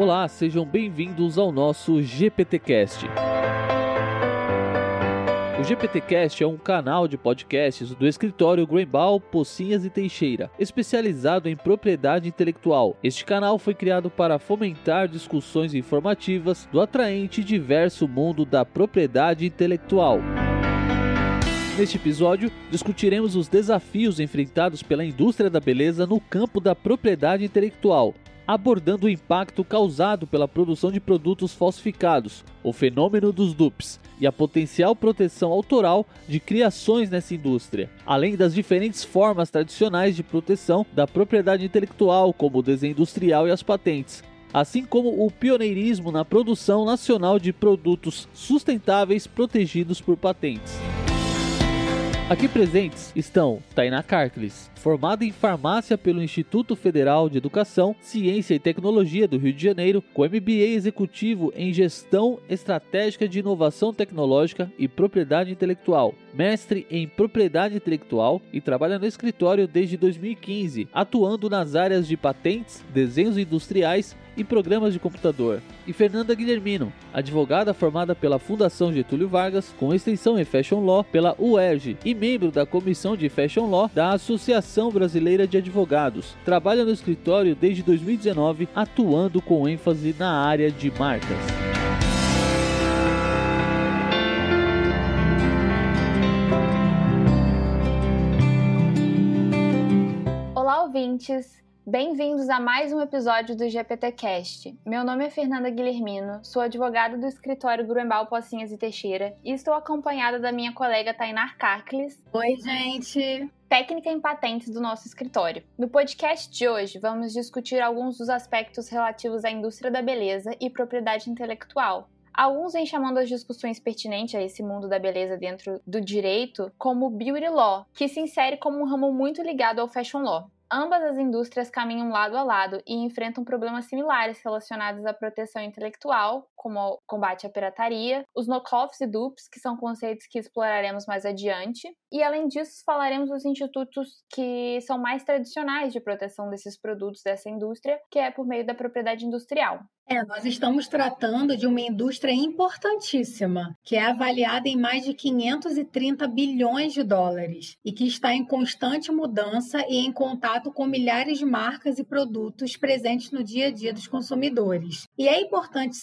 Olá, sejam bem-vindos ao nosso GPTcast. O GPTcast é um canal de podcasts do escritório Greenball, Pocinhas e Teixeira, especializado em propriedade intelectual. Este canal foi criado para fomentar discussões informativas do atraente e diverso mundo da propriedade intelectual. Neste episódio, discutiremos os desafios enfrentados pela indústria da beleza no campo da propriedade intelectual, abordando o impacto causado pela produção de produtos falsificados, o fenômeno dos dupes e a potencial proteção autoral de criações nessa indústria, além das diferentes formas tradicionais de proteção da propriedade intelectual, como o desenho industrial e as patentes, assim como o pioneirismo na produção nacional de produtos sustentáveis protegidos por patentes. Aqui presentes estão Tainá Carcles, formada em farmácia pelo Instituto Federal de Educação, Ciência e Tecnologia do Rio de Janeiro, com MBA executivo em Gestão Estratégica de Inovação Tecnológica e Propriedade Intelectual, mestre em Propriedade Intelectual e trabalha no escritório desde 2015, atuando nas áreas de patentes, desenhos industriais e programas de computador. E Fernanda Guilhermino, advogada formada pela Fundação Getúlio Vargas, com extensão em Fashion Law pela UERJ e membro da Comissão de Fashion Law da Associação Brasileira de Advogados. Trabalha no escritório desde 2019, atuando com ênfase na área de marcas. Olá, ouvintes! Bem-vindos a mais um episódio do GPTcast. Meu nome é Fernanda Guilhermino, sou advogada do escritório Grunbal Pocinhas e Teixeira e estou acompanhada da minha colega Tainar Carcles. Oi, gente! Técnica em patentes do nosso escritório. No podcast de hoje, vamos discutir alguns dos aspectos relativos à indústria da beleza e propriedade intelectual, Alguns vêm chamando as discussões pertinentes a esse mundo da beleza dentro do direito como beauty law, que se insere como um ramo muito ligado ao fashion law. Ambas as indústrias caminham lado a lado e enfrentam problemas similares relacionados à proteção intelectual, como combate à pirataria, os knockoffs e dupes, que são conceitos que exploraremos mais adiante, e além disso, falaremos dos institutos que são mais tradicionais de proteção desses produtos dessa indústria, que é por meio da propriedade industrial. É, nós estamos tratando de uma indústria importantíssima, que é avaliada em mais de 530 bilhões de dólares e que está em constante mudança e em contato com milhares de marcas e produtos presentes no dia a dia dos consumidores. E é importante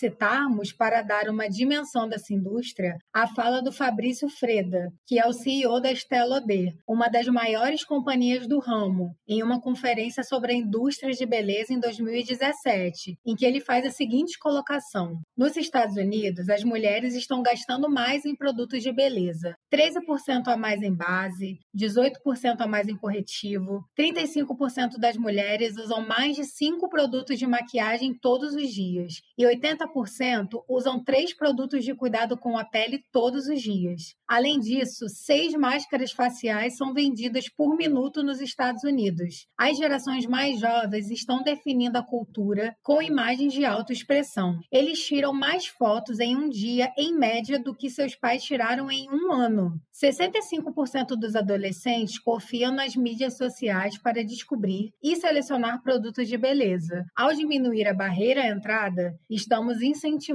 para dar uma dimensão dessa indústria, a fala do Fabrício Freda, que é o CEO da Estée Lauder, uma das maiores companhias do ramo, em uma conferência sobre a indústria de beleza em 2017, em que ele faz a seguinte colocação: Nos Estados Unidos, as mulheres estão gastando mais em produtos de beleza, 13% a mais em base, 18% a mais em corretivo, 35% das mulheres usam mais de 5 produtos de maquiagem todos os dias e 80% usam 3 produtos de cuidado com a pele todos os dias. Além disso, 6 máscaras faciais são vendidas por minuto nos Estados Unidos. As gerações mais jovens estão definindo a cultura com imagens de autoexpressão. Eles tiram mais fotos em um dia, em média, do que seus pais tiraram em um ano. 65% dos adolescentes confiam nas mídias sociais para descobrir e selecionar produtos de beleza. Ao diminuir a barreira à entrada, estamos incentivando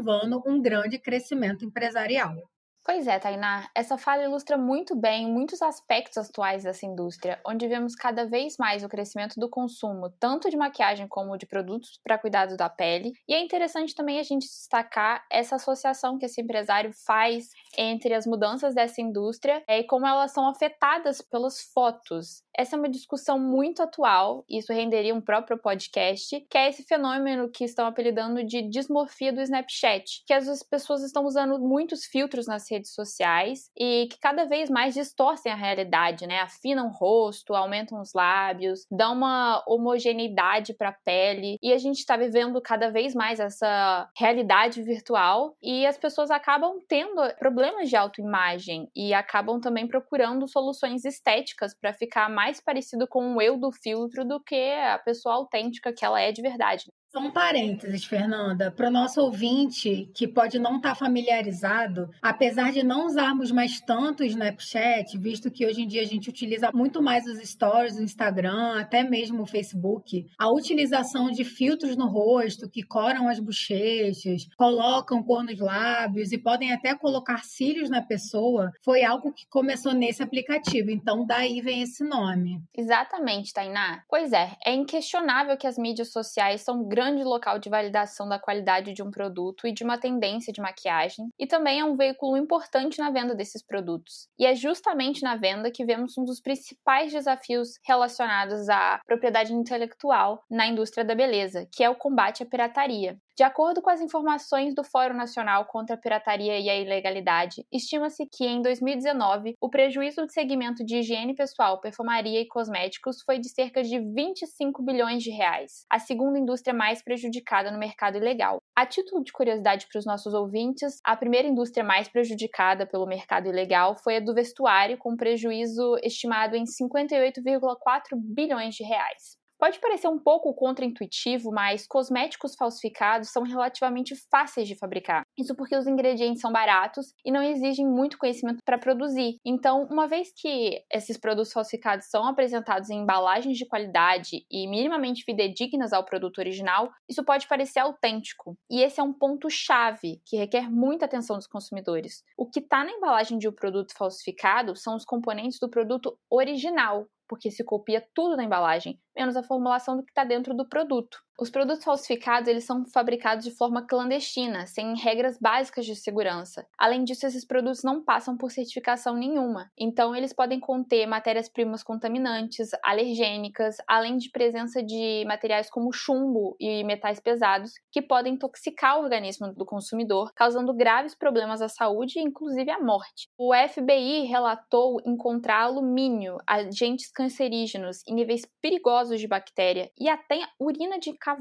um grande crescimento empresarial. Pois é, Tainá, essa fala ilustra muito bem muitos aspectos atuais dessa indústria, onde vemos cada vez mais o crescimento do consumo, tanto de maquiagem como de produtos para cuidado da pele. E é interessante também a gente destacar essa associação que esse empresário faz entre as mudanças dessa indústria e como elas são afetadas pelas fotos. Essa é uma discussão muito atual, isso renderia um próprio podcast, que é esse fenômeno que estão apelidando de dismorfia do Snapchat, que as pessoas estão usando muitos filtros nas redes sociais e que cada vez mais distorcem a realidade, né? Afinam o rosto, aumentam os lábios, dão uma homogeneidade para a pele e a gente está vivendo cada vez mais essa realidade virtual e as pessoas acabam tendo problemas de autoimagem e acabam também procurando soluções estéticas para ficar mais parecido com o eu do filtro do que a pessoa autêntica que ela é de verdade. Só um parênteses, Fernanda, para o nosso ouvinte que pode não estar tá familiarizado, apesar de não usarmos mais tanto o Snapchat, visto que hoje em dia a gente utiliza muito mais os stories do Instagram, até mesmo o Facebook, a utilização de filtros no rosto que coram as bochechas, colocam cor nos lábios e podem até colocar cílios na pessoa, foi algo que começou nesse aplicativo. Então, daí vem esse nome. Exatamente, Tainá. Pois é, é inquestionável que as mídias sociais são grandes grande local de validação da qualidade de um produto e de uma tendência de maquiagem, e também é um veículo importante na venda desses produtos. E é justamente na venda que vemos um dos principais desafios relacionados à propriedade intelectual na indústria da beleza, que é o combate à pirataria. De acordo com as informações do Fórum Nacional contra a Pirataria e a Ilegalidade, estima-se que em 2019 o prejuízo do segmento de higiene pessoal, perfumaria e cosméticos foi de cerca de 25 bilhões de reais, a segunda indústria mais prejudicada no mercado ilegal. A título de curiosidade para os nossos ouvintes, a primeira indústria mais prejudicada pelo mercado ilegal foi a do vestuário, com prejuízo estimado em 58,4 bilhões de reais. Pode parecer um pouco contraintuitivo, mas cosméticos falsificados são relativamente fáceis de fabricar. Isso porque os ingredientes são baratos e não exigem muito conhecimento para produzir. Então, uma vez que esses produtos falsificados são apresentados em embalagens de qualidade e minimamente fidedignas ao produto original, isso pode parecer autêntico. E esse é um ponto chave que requer muita atenção dos consumidores. O que está na embalagem de um produto falsificado são os componentes do produto original, porque se copia tudo na embalagem, menos a formulação do que está dentro do produto. Os produtos falsificados eles são fabricados de forma clandestina, sem regras básicas de segurança. Além disso, esses produtos não passam por certificação nenhuma. Então, eles podem conter matérias-primas contaminantes, alergênicas, além de presença de materiais como chumbo e metais pesados, que podem intoxicar o organismo do consumidor, causando graves problemas à saúde e inclusive à morte. O FBI relatou encontrar alumínio, agentes cancerígenos e níveis perigosos de bactéria e até urina de cavalo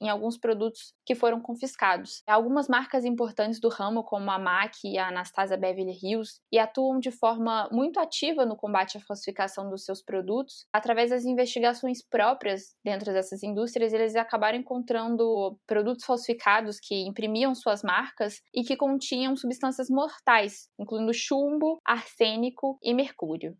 em alguns produtos que foram confiscados. Algumas marcas importantes do ramo, como a MAC e a Anastasia Beverly Hills, e atuam de forma muito ativa no combate à falsificação dos seus produtos. Através das investigações próprias dentro dessas indústrias, eles acabaram encontrando produtos falsificados que imprimiam suas marcas e que continham substâncias mortais, incluindo chumbo, arsênico e mercúrio.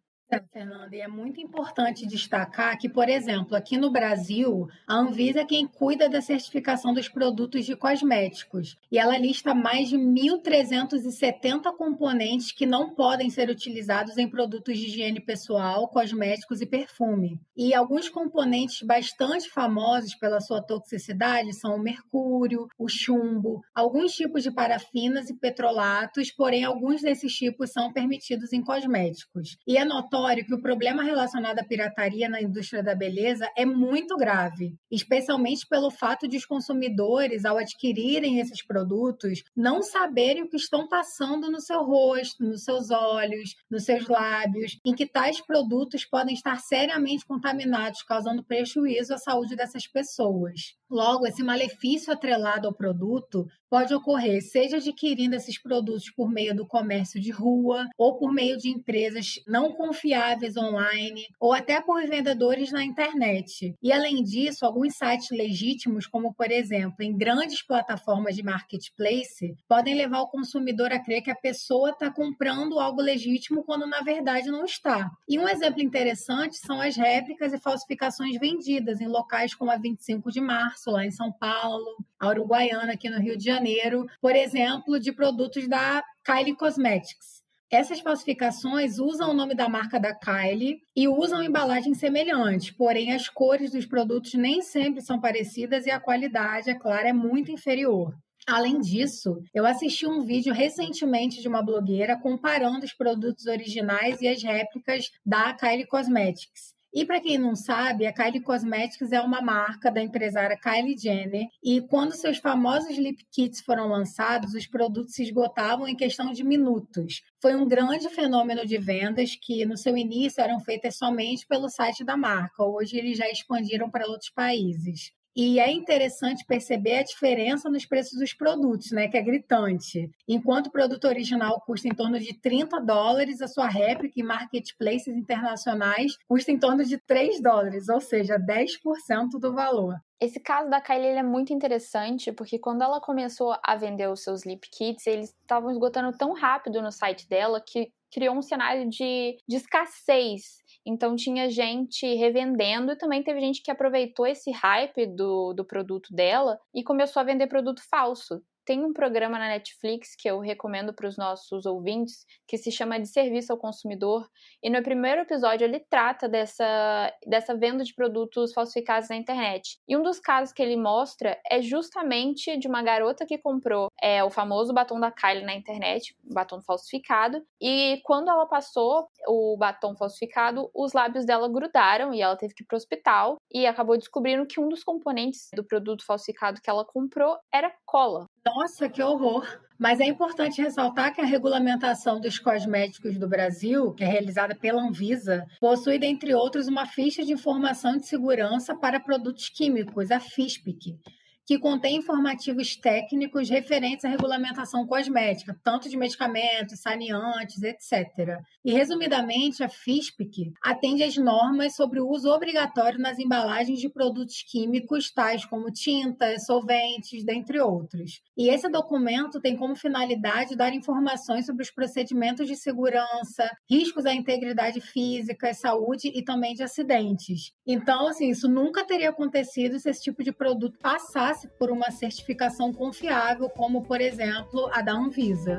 Fernanda, e é muito importante destacar que, por exemplo, aqui no Brasil, a Anvisa é quem cuida da certificação dos produtos de cosméticos e ela lista mais de 1.370 componentes que não podem ser utilizados em produtos de higiene pessoal, cosméticos e perfume. E alguns componentes bastante famosos pela sua toxicidade são o mercúrio, o chumbo, alguns tipos de parafinas e petrolatos, porém alguns desses tipos são permitidos em cosméticos. E é notório notório que o problema relacionado à pirataria na indústria da beleza é muito grave, especialmente pelo fato de os consumidores, ao adquirirem esses produtos, não saberem o que estão passando no seu rosto, nos seus olhos, nos seus lábios, em que tais produtos podem estar seriamente contaminados, causando prejuízo à saúde dessas pessoas. Logo, esse malefício atrelado ao produto pode ocorrer seja adquirindo esses produtos por meio do comércio de rua ou por meio de empresas não confiáveis online ou até por vendedores na internet. E além disso, alguns sites legítimos, como por exemplo, em grandes plataformas de marketplace, podem levar o consumidor a crer que a pessoa está comprando algo legítimo quando na verdade não está. E um exemplo interessante são as réplicas e falsificações vendidas em locais como a 25 de março, lá em São Paulo, a Uruguaiana aqui no Rio de Janeiro por exemplo, de produtos da Kylie Cosmetics. Essas falsificações usam o nome da marca da Kylie e usam embalagens semelhantes, porém as cores dos produtos nem sempre são parecidas e a qualidade, é claro, é muito inferior. Além disso, eu assisti um vídeo recentemente de uma blogueira comparando os produtos originais e as réplicas da Kylie Cosmetics. E para quem não sabe, a Kylie Cosmetics é uma marca da empresária Kylie Jenner e quando seus famosos lip kits foram lançados, os produtos se esgotavam em questão de minutos. Foi um grande fenômeno de vendas que no seu início eram feitas somente pelo site da marca. Hoje eles já expandiram para outros países. E é interessante perceber a diferença nos preços dos produtos, né? Que é gritante. Enquanto o produto original custa em torno de 30 dólares, a sua réplica em marketplaces internacionais custa em torno de 3 dólares, ou seja, 10% do valor. Esse caso da Kylie é muito interessante porque quando ela começou a vender os seus lip kits, eles estavam esgotando tão rápido no site dela que criou um cenário de, de escassez. Então tinha gente revendendo e também teve gente que aproveitou esse hype do, do produto dela e começou a vender produto falso. Tem um programa na Netflix que eu recomendo para os nossos ouvintes, que se chama De Serviço ao Consumidor. E no primeiro episódio ele trata dessa, dessa venda de produtos falsificados na internet. E um dos casos que ele mostra é justamente de uma garota que comprou é, o famoso batom da Kylie na internet, batom falsificado. E quando ela passou o batom falsificado, os lábios dela grudaram e ela teve que ir para o hospital. E acabou descobrindo que um dos componentes do produto falsificado que ela comprou era cola. Nossa, que horror! Mas é importante ressaltar que a regulamentação dos cosméticos do Brasil, que é realizada pela Anvisa, possui, dentre outros, uma ficha de informação de segurança para produtos químicos, a FISPIC, que contém informativos técnicos referentes à regulamentação cosmética, tanto de medicamentos, saneantes, etc. E, resumidamente, a FISPIC atende às normas sobre o uso obrigatório nas embalagens de produtos químicos, tais como tintas, solventes, dentre outros. E esse documento tem como finalidade dar informações sobre os procedimentos de segurança, riscos à integridade física, saúde e também de acidentes. Então, assim, isso nunca teria acontecido se esse tipo de produto passasse passasse por uma certificação confiável, como, por exemplo, a da Anvisa.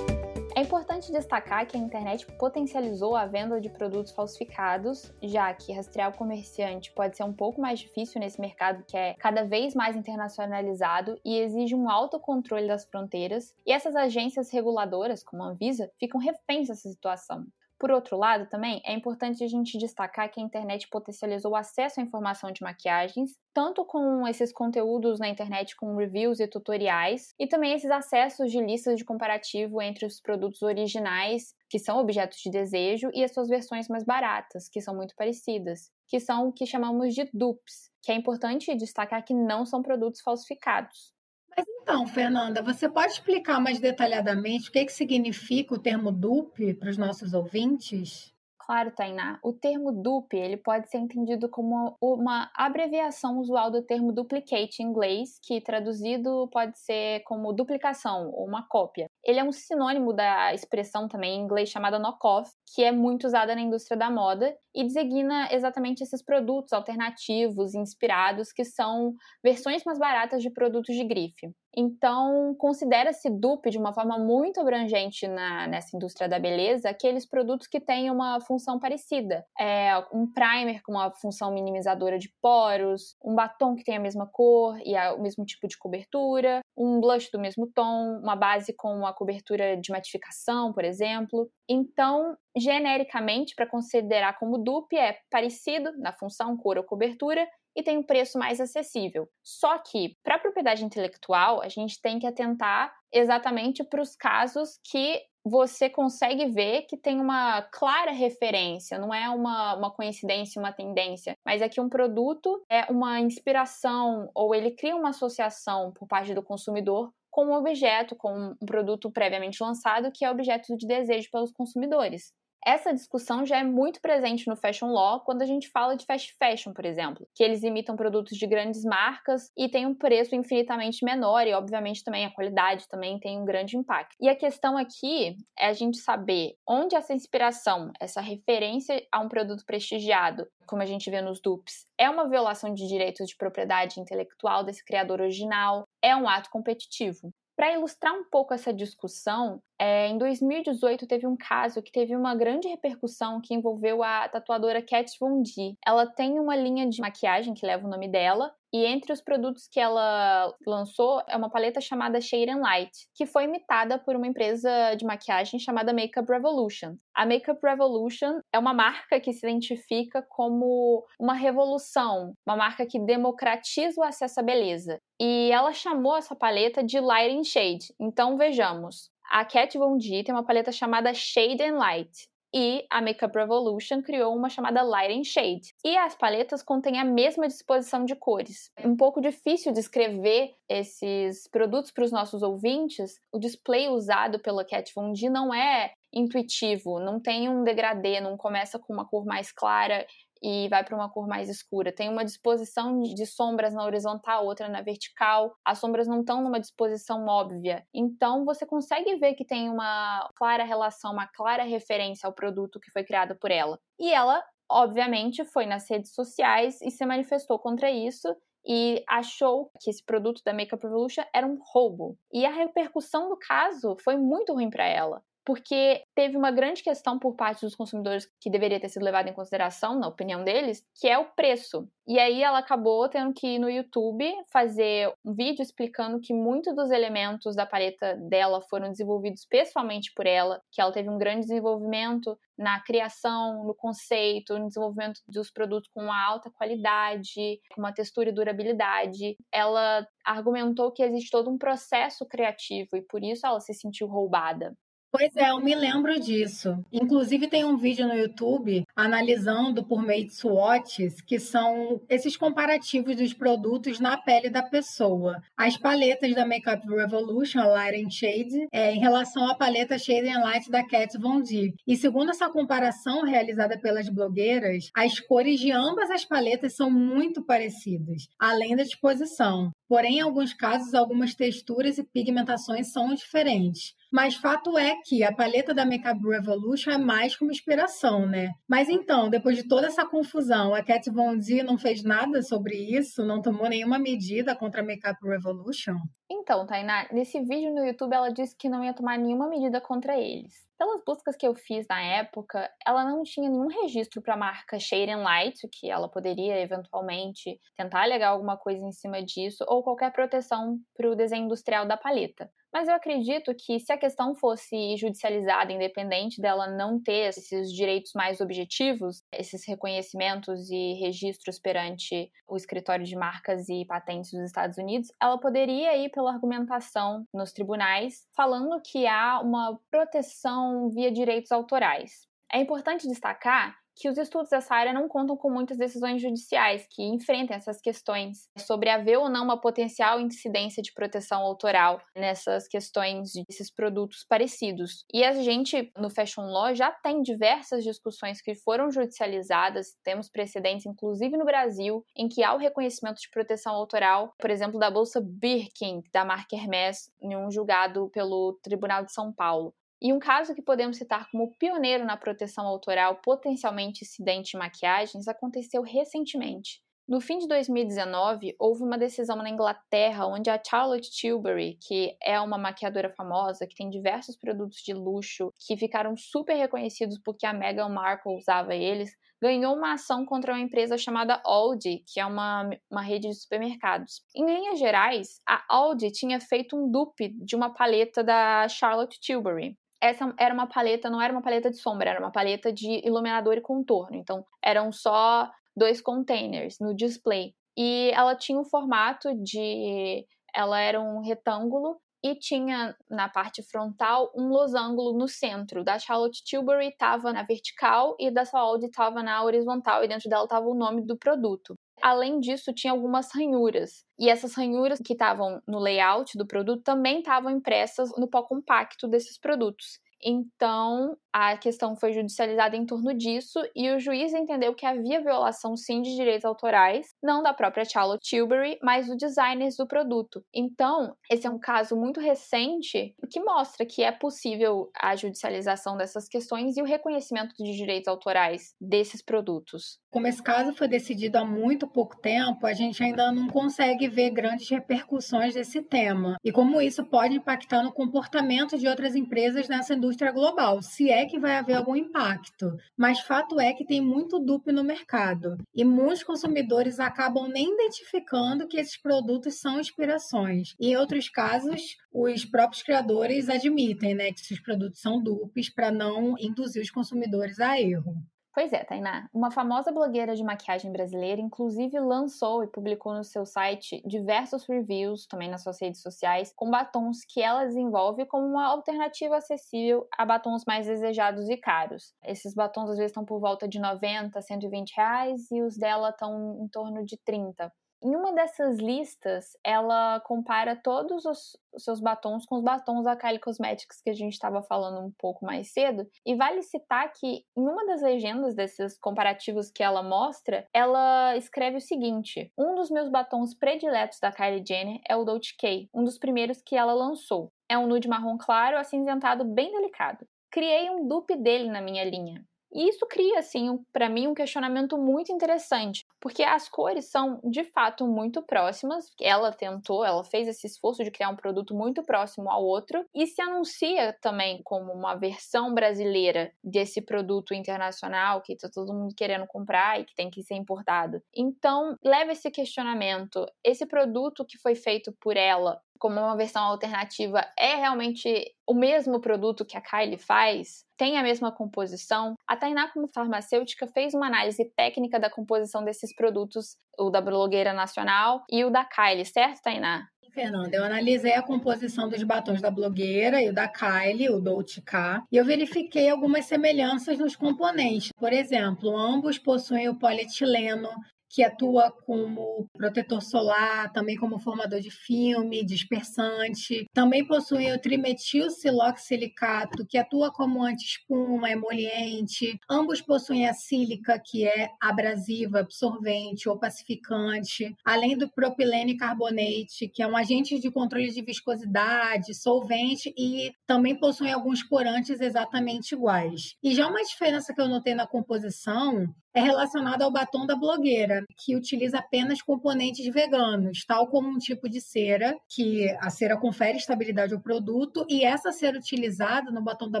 É importante destacar que a internet potencializou a venda de produtos falsificados, já que rastrear o comerciante pode ser um pouco mais difícil nesse mercado que é cada vez mais internacionalizado e exige um alto controle das fronteiras, e essas agências reguladoras, como a Anvisa, ficam reféns dessa situação. Por outro lado, também é importante a gente destacar que a internet potencializou o acesso à informação de maquiagens, tanto com esses conteúdos na internet com reviews e tutoriais, e também esses acessos de listas de comparativo entre os produtos originais, que são objetos de desejo, e as suas versões mais baratas, que são muito parecidas, que são o que chamamos de dupes, que é importante destacar que não são produtos falsificados. Mas então, Fernanda, você pode explicar mais detalhadamente o que, que significa o termo dupe para os nossos ouvintes? Claro, Tainá. O termo dupe ele pode ser entendido como uma abreviação usual do termo duplicate em inglês, que traduzido pode ser como duplicação ou uma cópia. Ele é um sinônimo da expressão também em inglês chamada knockoff, que é muito usada na indústria da moda e designa exatamente esses produtos alternativos, inspirados, que são versões mais baratas de produtos de grife. Então, considera-se dupe de uma forma muito abrangente na, nessa indústria da beleza aqueles produtos que têm uma função parecida. É um primer com uma função minimizadora de poros, um batom que tem a mesma cor e a, o mesmo tipo de cobertura, um blush do mesmo tom, uma base com uma cobertura de matificação, por exemplo. Então, genericamente, para considerar como dupe, é parecido na função, cor ou cobertura e tem um preço mais acessível. Só que, para a propriedade intelectual, a gente tem que atentar exatamente para os casos que você consegue ver que tem uma clara referência, não é uma, uma coincidência, uma tendência, mas é que um produto é uma inspiração ou ele cria uma associação por parte do consumidor com um objeto, com um produto previamente lançado que é objeto de desejo pelos consumidores. Essa discussão já é muito presente no fashion law quando a gente fala de fast fashion, por exemplo, que eles imitam produtos de grandes marcas e têm um preço infinitamente menor e, obviamente, também a qualidade também tem um grande impacto. E a questão aqui é a gente saber onde essa inspiração, essa referência a um produto prestigiado, como a gente vê nos dupes, é uma violação de direitos de propriedade intelectual desse criador original, é um ato competitivo. Para ilustrar um pouco essa discussão, é, em 2018 teve um caso que teve uma grande repercussão que envolveu a tatuadora Kat Von D. Ela tem uma linha de maquiagem que leva o nome dela e entre os produtos que ela lançou é uma paleta chamada Shade and Light, que foi imitada por uma empresa de maquiagem chamada Makeup Revolution. A Makeup Revolution é uma marca que se identifica como uma revolução, uma marca que democratiza o acesso à beleza. E ela chamou essa paleta de Light and Shade. Então vejamos, a Kat Von D tem uma paleta chamada Shade and Light. e a Makeup Revolution criou uma chamada Light and Shade. E as paletas contêm a mesma disposição de cores. É um pouco difícil descrever esses produtos para os nossos ouvintes. O display usado pela Kat Von D não é intuitivo, não tem um degradê, não começa com uma cor mais clara e vai para uma cor mais escura. Tem uma disposição de sombras na horizontal, outra na vertical. As sombras não estão numa disposição óbvia. Então você consegue ver que tem uma clara relação, uma clara referência ao produto que foi criado por ela. E ela, obviamente, foi nas redes sociais e se manifestou contra isso e achou que esse produto da Makeup Revolution era um roubo. E a repercussão do caso foi muito ruim para ela porque teve uma grande questão por parte dos consumidores que deveria ter sido levada em consideração, na opinião deles, que é o preço. E aí ela acabou tendo que ir no YouTube fazer um vídeo explicando que muitos dos elementos da paleta dela foram desenvolvidos pessoalmente por ela, que ela teve um grande desenvolvimento na criação, no conceito, no desenvolvimento dos produtos com uma alta qualidade, com uma textura e durabilidade. Ela argumentou que existe todo um processo criativo e por isso ela se sentiu roubada. Pois é, eu me lembro disso. Inclusive, tem um vídeo no YouTube analisando por meio de swatches, que são esses comparativos dos produtos na pele da pessoa. As paletas da Makeup Revolution, Light and Shade, é, em relação à paleta Shade and Light da Kat Von D. E segundo essa comparação realizada pelas blogueiras, as cores de ambas as paletas são muito parecidas, além da disposição. Porém, em alguns casos, algumas texturas e pigmentações são diferentes. Mas fato é que a paleta da Makeup Revolution é mais como inspiração, né? Mas então, depois de toda essa confusão, a Kat Von D não fez nada sobre isso? Não tomou nenhuma medida contra a Makeup Revolution? Então, Tainá, nesse vídeo no YouTube ela disse que não ia tomar nenhuma medida contra eles. Pelas buscas que eu fiz na época, ela não tinha nenhum registro para a marca Shade and Light, que ela poderia eventualmente tentar alegar alguma coisa em cima disso, ou qualquer proteção para o desenho industrial da paleta. Mas eu acredito que se a questão fosse judicializada, independente dela não ter esses direitos mais objetivos, esses reconhecimentos e registros perante o escritório de marcas e patentes dos Estados Unidos, ela poderia ir pela argumentação nos tribunais, falando que há uma proteção via direitos autorais. É importante destacar que os estudos dessa área não contam com muitas decisões judiciais que enfrentem essas questões sobre haver ou não uma potencial incidência de proteção autoral nessas questões desses produtos parecidos. E a gente, no Fashion Law, já tem diversas discussões que foram judicializadas, temos precedentes, inclusive no Brasil, em que há o reconhecimento de proteção autoral, por exemplo, da bolsa Birkin, da marca Hermès, em um julgado pelo Tribunal de São Paulo. E um caso que podemos citar como pioneiro na proteção autoral potencialmente incidente de maquiagens aconteceu recentemente. No fim de 2019, houve uma decisão na Inglaterra onde a Charlotte Tilbury, que é uma maquiadora famosa, que tem diversos produtos de luxo que ficaram super reconhecidos porque a Meghan Markle usava eles, ganhou uma ação contra uma empresa chamada Aldi, que é uma, uma rede de supermercados. Em linhas gerais, a Aldi tinha feito um dupe de uma paleta da Charlotte Tilbury essa era uma paleta, não era uma paleta de sombra, era uma paleta de iluminador e contorno. Então, eram só dois containers no display. E ela tinha um formato de. Ela era um retângulo e tinha na parte frontal um losango no centro. Da Charlotte Tilbury estava na vertical e da Saudi estava na horizontal, e dentro dela estava o nome do produto. Além disso, tinha algumas ranhuras. E essas ranhuras que estavam no layout do produto também estavam impressas no pó compacto desses produtos. Então, a questão foi judicializada em torno disso e o juiz entendeu que havia violação sim de direitos autorais, não da própria Charlotte Tilbury, mas do designers do produto. Então, esse é um caso muito recente que mostra que é possível a judicialização dessas questões e o reconhecimento de direitos autorais desses produtos. Como esse caso foi decidido há muito pouco tempo, a gente ainda não consegue ver grandes repercussões desse tema e como isso pode impactar no comportamento de outras empresas nessa indústria global, se é que vai haver algum impacto. Mas fato é que tem muito dupe no mercado e muitos consumidores acabam nem identificando que esses produtos são inspirações. E em outros casos, os próprios criadores admitem né, que esses produtos são dupes para não induzir os consumidores a erro. Pois é, Tainá. Uma famosa blogueira de maquiagem brasileira, inclusive, lançou e publicou no seu site diversos reviews, também nas suas redes sociais, com batons que ela desenvolve como uma alternativa acessível a batons mais desejados e caros. Esses batons às vezes estão por volta de 90, 120 reais e os dela estão em torno de 30. Em uma dessas listas, ela compara todos os, seus batons com os batons da Kylie Cosmetics que a gente estava falando um pouco mais cedo. E vale citar que em uma das legendas desses comparativos que ela mostra, ela escreve o seguinte: Um dos meus batons prediletos da Kylie Jenner é o Dolce K, um dos primeiros que ela lançou. É um nude marrom claro, acinzentado bem delicado. Criei um dupe dele na minha linha. E isso cria, assim, para mim, um questionamento muito interessante, porque as cores são de fato muito próximas. Ela tentou, ela fez esse esforço de criar um produto muito próximo ao outro e se anuncia também como uma versão brasileira desse produto internacional que tá todo mundo querendo comprar e que tem que ser importado. Então, leva esse questionamento: esse produto que foi feito por ela como uma versão alternativa é realmente o mesmo produto que a Kylie faz? Tem a mesma composição? A Tainá, como farmacêutica, fez uma análise técnica da composição desses produtos, o da blogueira nacional e o da Kylie, certo, Tainá? Fernanda, eu analisei a composição dos batons da blogueira e o da Kylie, o Dolce K, e eu verifiquei algumas semelhanças nos componentes. Por exemplo, ambos possuem o polietileno, que atua como protetor solar, também como formador de filme, dispersante. Também possui o trimetilsiloxsilicato, que atua como anti-espuma, emoliente. Ambos possuem a sílica, que é abrasiva, absorvente ou pacificante, além do propilene carbonate, que é um agente de controle de viscosidade, solvente e também possui alguns corantes exatamente iguais. E já uma diferença que eu notei na composição é relacionada ao batom da blogueira, que utiliza apenas componentes veganos, tal como um tipo de cera, que a cera confere estabilidade ao produto, e essa cera utilizada no batom da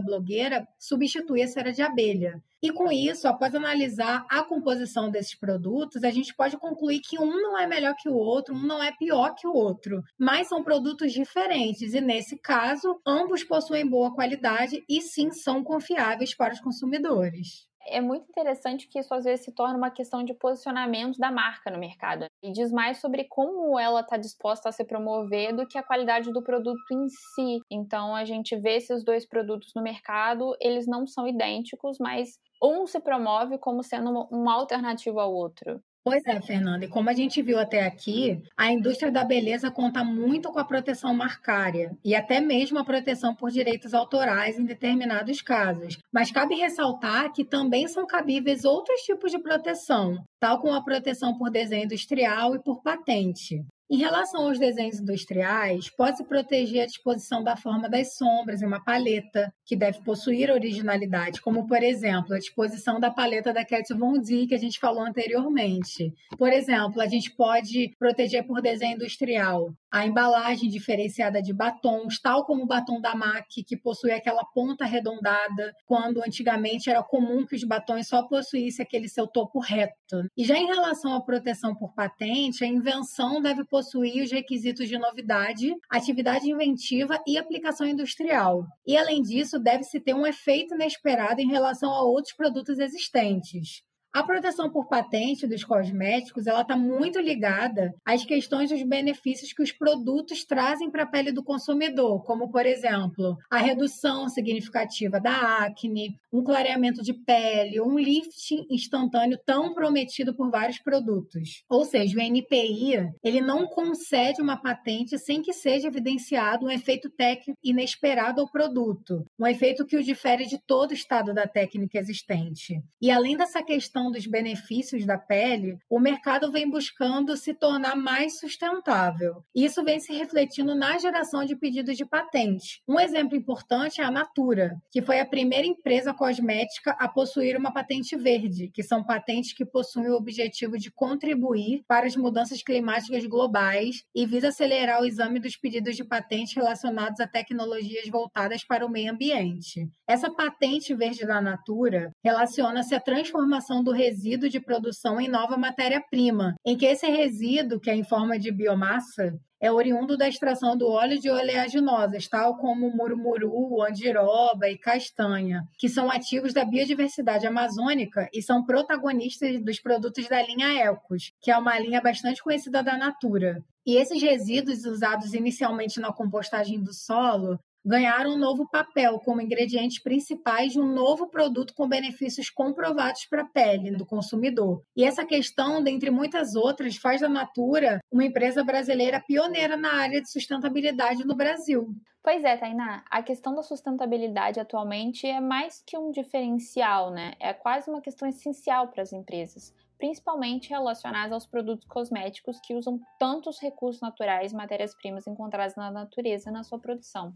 blogueira substitui a cera de abelha. E com isso, após analisar a composição desses produtos, a gente pode concluir que um não é melhor que o outro, um não é pior que o outro, mas são produtos diferentes e, nesse caso, ambos possuem boa qualidade e sim são confiáveis para os consumidores é muito interessante que isso às vezes se torna uma questão de posicionamento da marca no mercado e diz mais sobre como ela está disposta a se promover do que a qualidade do produto em si. Então a gente vê esses dois produtos no mercado, eles não são idênticos, mas um se promove como sendo uma alternativa ao outro. Pois é, Fernanda, e como a gente viu até aqui, a indústria da beleza conta muito com a proteção marcária e até mesmo a proteção por direitos autorais em determinados casos. Mas cabe ressaltar que também são cabíveis outros tipos de proteção, tal como a proteção por desenho industrial e por patente. Em relação aos desenhos industriais, pode-se proteger a disposição da forma das sombras em uma paleta, que deve possuir originalidade, como, por exemplo, a disposição da paleta da Kat Von D, que a gente falou anteriormente. Por exemplo, a gente pode proteger por desenho industrial a embalagem diferenciada de batons, tal como o batom da MAC, que possui aquela ponta arredondada, quando antigamente era comum que os batons só possuíssem aquele seu topo reto. E já em relação à proteção por patente, a invenção deve possuir os requisitos de novidade, atividade inventiva e aplicação industrial. E, além disso, deve-se ter um efeito inesperado em relação a outros produtos existentes. A proteção por patente dos cosméticos, ela está muito ligada às questões dos benefícios que os produtos trazem para a pele do consumidor, como, por exemplo, a redução significativa da acne, um clareamento de pele, um lifting instantâneo tão prometido por vários produtos. Ou seja, o NPI, ele não concede uma patente sem que seja evidenciado um efeito técnico inesperado ao produto, um efeito que o difere de todo o estado da técnica existente. E além dessa questão questão dos benefícios da pele, o mercado vem buscando se tornar mais sustentável. Isso vem se refletindo na geração de pedidos de patente. Um exemplo importante é a Natura, que foi a primeira empresa cosmética a possuir uma patente verde, que são patentes que possuem o objetivo de contribuir para as mudanças climáticas globais e visa acelerar o exame dos pedidos de patente relacionados a tecnologias voltadas para o meio ambiente. Essa patente verde da Natura relaciona-se à transformação do resíduo de produção em nova matéria-prima, em que esse resíduo, que é em forma de biomassa, é oriundo da extração do óleo de oleaginosas, tal como murumuru, andiroba e castanha, que são ativos da biodiversidade amazônica e são protagonistas dos produtos da linha Ecos, que é uma linha bastante conhecida da Natura. E esses resíduos usados inicialmente na compostagem do solo ganharam um novo papel como ingredientes principais de um novo produto com benefícios comprovados para a pele do consumidor. E essa questão, dentre muitas outras, faz da Natura uma empresa brasileira pioneira na área de sustentabilidade no Brasil. Pois é, Tainá, a questão da sustentabilidade atualmente é mais que um diferencial, né? É quase uma questão essencial para as empresas principalmente relacionadas aos produtos cosméticos que usam tantos recursos naturais e matérias-primas encontradas na natureza na sua produção.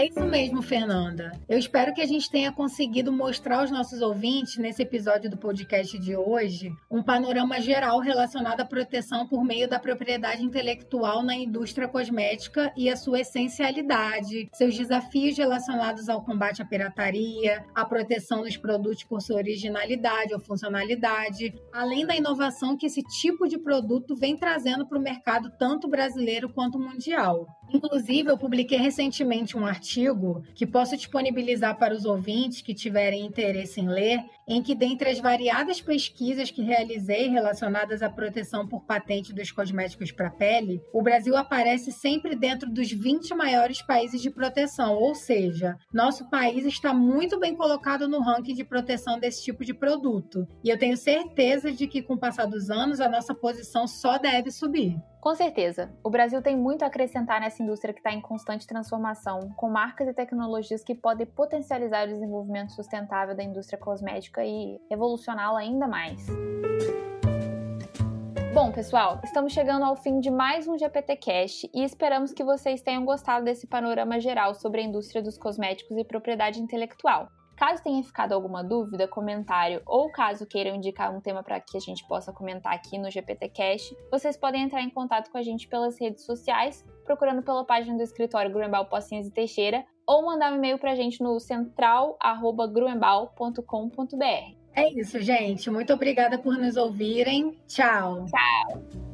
É isso mesmo, Fernanda. Eu espero que a gente tenha conseguido mostrar aos nossos ouvintes, nesse episódio do podcast de hoje, um panorama geral relacionado à proteção por meio da propriedade intelectual na indústria cosmética e a sua essencialidade, seus desafios relacionados ao combate à pirataria, à proteção dos produtos por sua originalidade ou funcionalidade, além da inovação que esse tipo de produto vem trazendo para o mercado tanto brasileiro quanto mundial. Inclusive, eu publiquei recentemente um artigo que posso disponibilizar para os ouvintes que tiverem interesse em ler, em que, dentre as variadas pesquisas que realizei relacionadas à proteção por patente dos cosméticos para pele, o Brasil aparece sempre dentro dos 20 maiores países de proteção, ou seja, nosso país está muito bem colocado no ranking de proteção desse tipo de produto. E eu tenho certeza de que, com o passar dos anos, a nossa posição só deve subir. Com certeza, o Brasil tem muito a acrescentar nessa indústria que está em constante transformação, com marcas e tecnologias que podem potencializar o desenvolvimento sustentável da indústria cosmética e revolucioná-la ainda mais. Bom, pessoal, estamos chegando ao fim de mais um GPT Cash e esperamos que vocês tenham gostado desse panorama geral sobre a indústria dos cosméticos e propriedade intelectual. Caso tenha ficado alguma dúvida, comentário ou caso queiram indicar um tema para que a gente possa comentar aqui no GPTcast, vocês podem entrar em contato com a gente pelas redes sociais, procurando pela página do escritório Grumebal Pocinhas e Teixeira, ou mandar um e-mail para a gente no central@grumebal.com.br. É isso, gente. Muito obrigada por nos ouvirem. Tchau. Tchau.